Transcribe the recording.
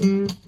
Bye.